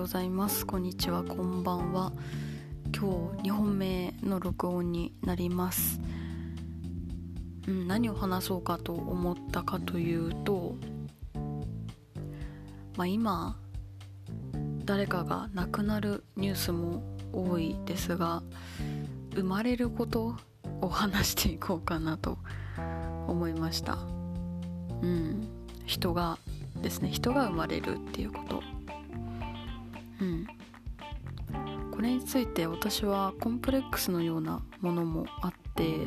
ようございます。こんにちは。こんばんは。今日2本目の録音になります、うん、何を話そうかと思ったかというとまあ今誰かが亡くなるニュースも多いですが生まれることを話していこうかなと思いました。うん人がですね人が生まれるっていうこと。うん。これについて私はコンプレックスのようなものもあって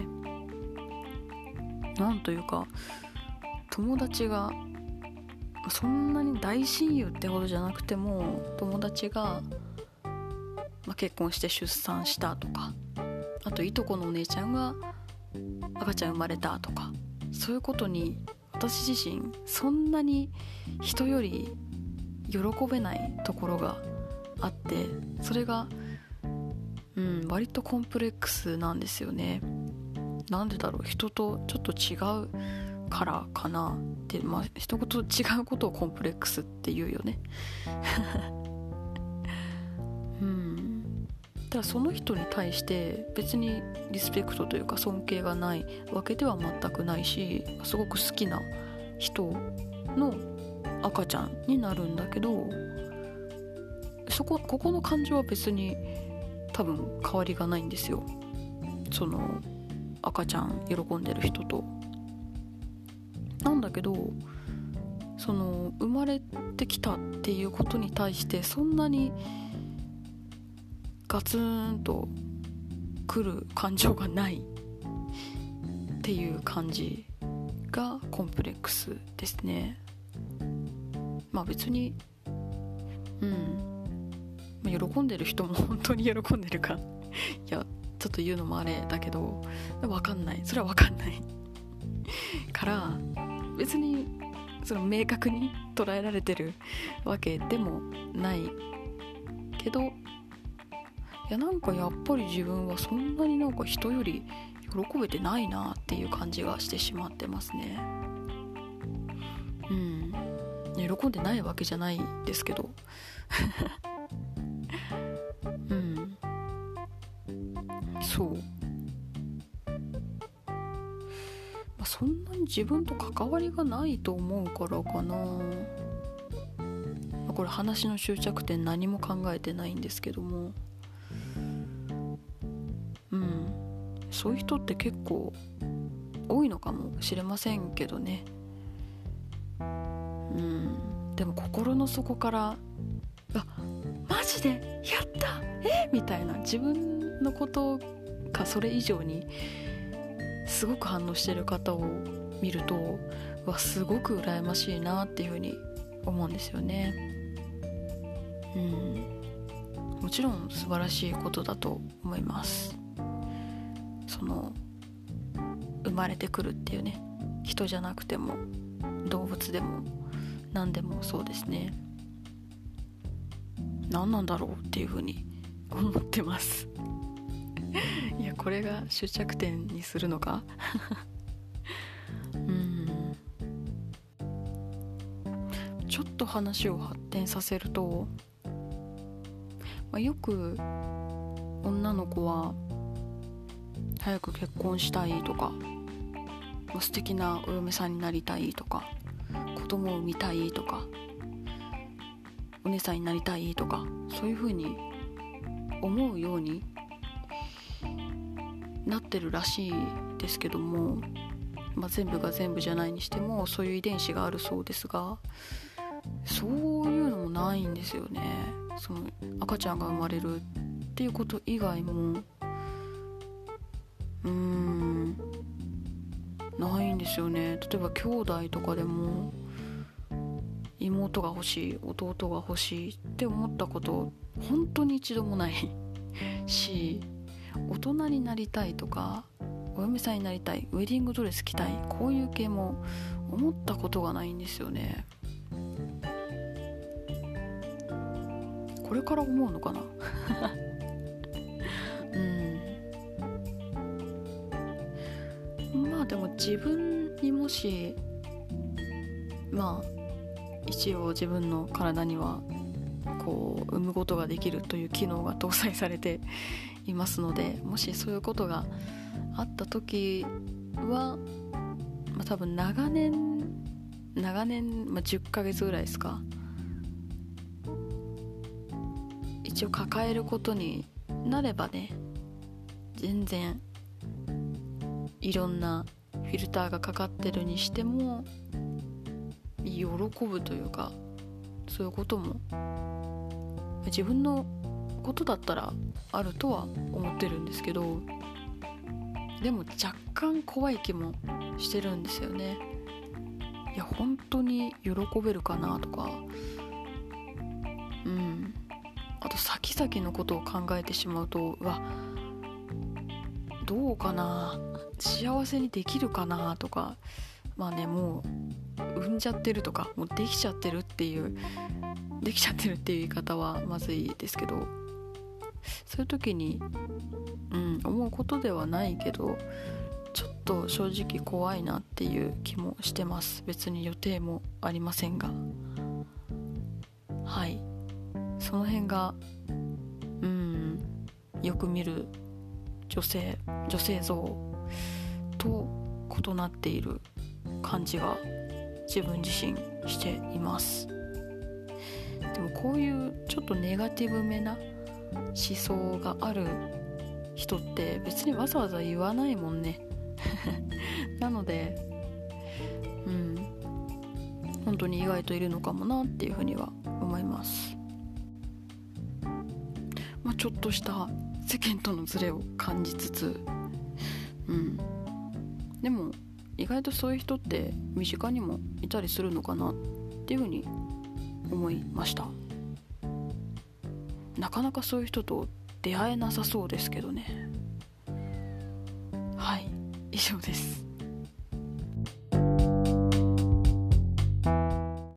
なんというか友達がそんなに大親友ってほどじゃなくても友達が、ま、結婚して出産したとかあといとこのお姉ちゃんが赤ちゃん生まれたとかそういうことに私自身そんなに人より喜べないところがあってそれがうん割とコンプレックスなんですよね。なんでだろう人とちょっと違うからかなってまあ一言違うことをコンプレックスって言うよね。うん。ただその人に対して別にリスペクトというか尊敬がないわけでは全くないしすごく好きな人の赤ちゃんになるんだけどそこここの感情は別に多分変わりがないんですよ。その赤ちゃん喜んでる人と。なんだけどその生まれてきたっていうことに対してそんなにガツンとくる感情がない。っていう感じ。がコンプレックスですね。まあ別にうん。まあ、喜んでる人も 本当に喜んでるか。いやちょっと言うのもあれだけど分かんない。それは分かんない。から別にその明確に捉えられてるわけでもないけどいやなんかやっぱり自分はそんなになんか人より喜べてないなっていう感じがしてしまってますね。うん。喜んでないわけじゃないですけど。あ、そんなに自分と関わりがないと思うからかな、これ話の終着点何も考えてないんですけども。うん。そういう人って結構多いのかもしれませんけどね。うん。でも心の底から「あマジで？やった！え？みたいな。自分のことかそれ以上にすごく反応してる方を見るとわすごく羨ましいなっていうふうに思うんですよね。うん。もちろん素晴らしいことだと思います。その生まれてくるっていうね人じゃなくても動物でも何でもそうですね。何なんだろうっていうふうに思ってます。いやこれが終着点にするのか？うん。ちょっと話を発展させると、まあ、よく女の子は早く結婚したいとか素敵なお嫁さんになりたいとか子供を産みたいとかお姉さんになりたいとかそういうふうに思うようになってるらしいですけども、まあ、全部が全部じゃないにしてもそういう遺伝子があるそうですがそういうのもないんですよね。その赤ちゃんが生まれるっていうこと以外もうーんないんですよね。例えば兄弟とかでも妹が欲しい弟が欲しいって思ったこと本当に一度もないし大人になりたいとかお嫁さんになりたいウェディングドレス着たいこういう系も思ったことがないんですよね。これから思うのかな？うん。まあでも自分にもしまあ一応自分の体にはこう産むことができるという機能が搭載されていますのでもしそういうことがあった時は、まあ、多分長年長年、まあ、10ヶ月ぐらいですか一応抱えることになればね全然いろんなフィルターがかかってるにしても喜ぶというかそういうことも自分のことだったらあるとは思ってるんですけどでも若干怖い気もしてるんですよね。いや本当に喜べるかなとか。うん。あと先々のことを考えてしまうとうわどうかな。幸せにできるかなとか。まあねもう産んじゃってるとかもうできちゃってるっていうできちゃってるっていう言い方はまずいですけどそういう時に、うん、思うことではないけどちょっと正直怖いなっていう気もしてます。別に予定もありませんが。はい。その辺がうんよく見る女性女性像と異なっている感じが自分自身しています。でもこういうちょっとネガティブめな思想がある人って別にわざわざ言わないもんね。なのでうん。本当に意外といるのかもなっていうふうには思います。まあちょっとした世間とのズレを感じつつ。うん。でも意外とそういう人って身近にもいたりするのかなっていうふうに思いました。なかなかそういう人と出会えなさそうですけどね。はい以上です。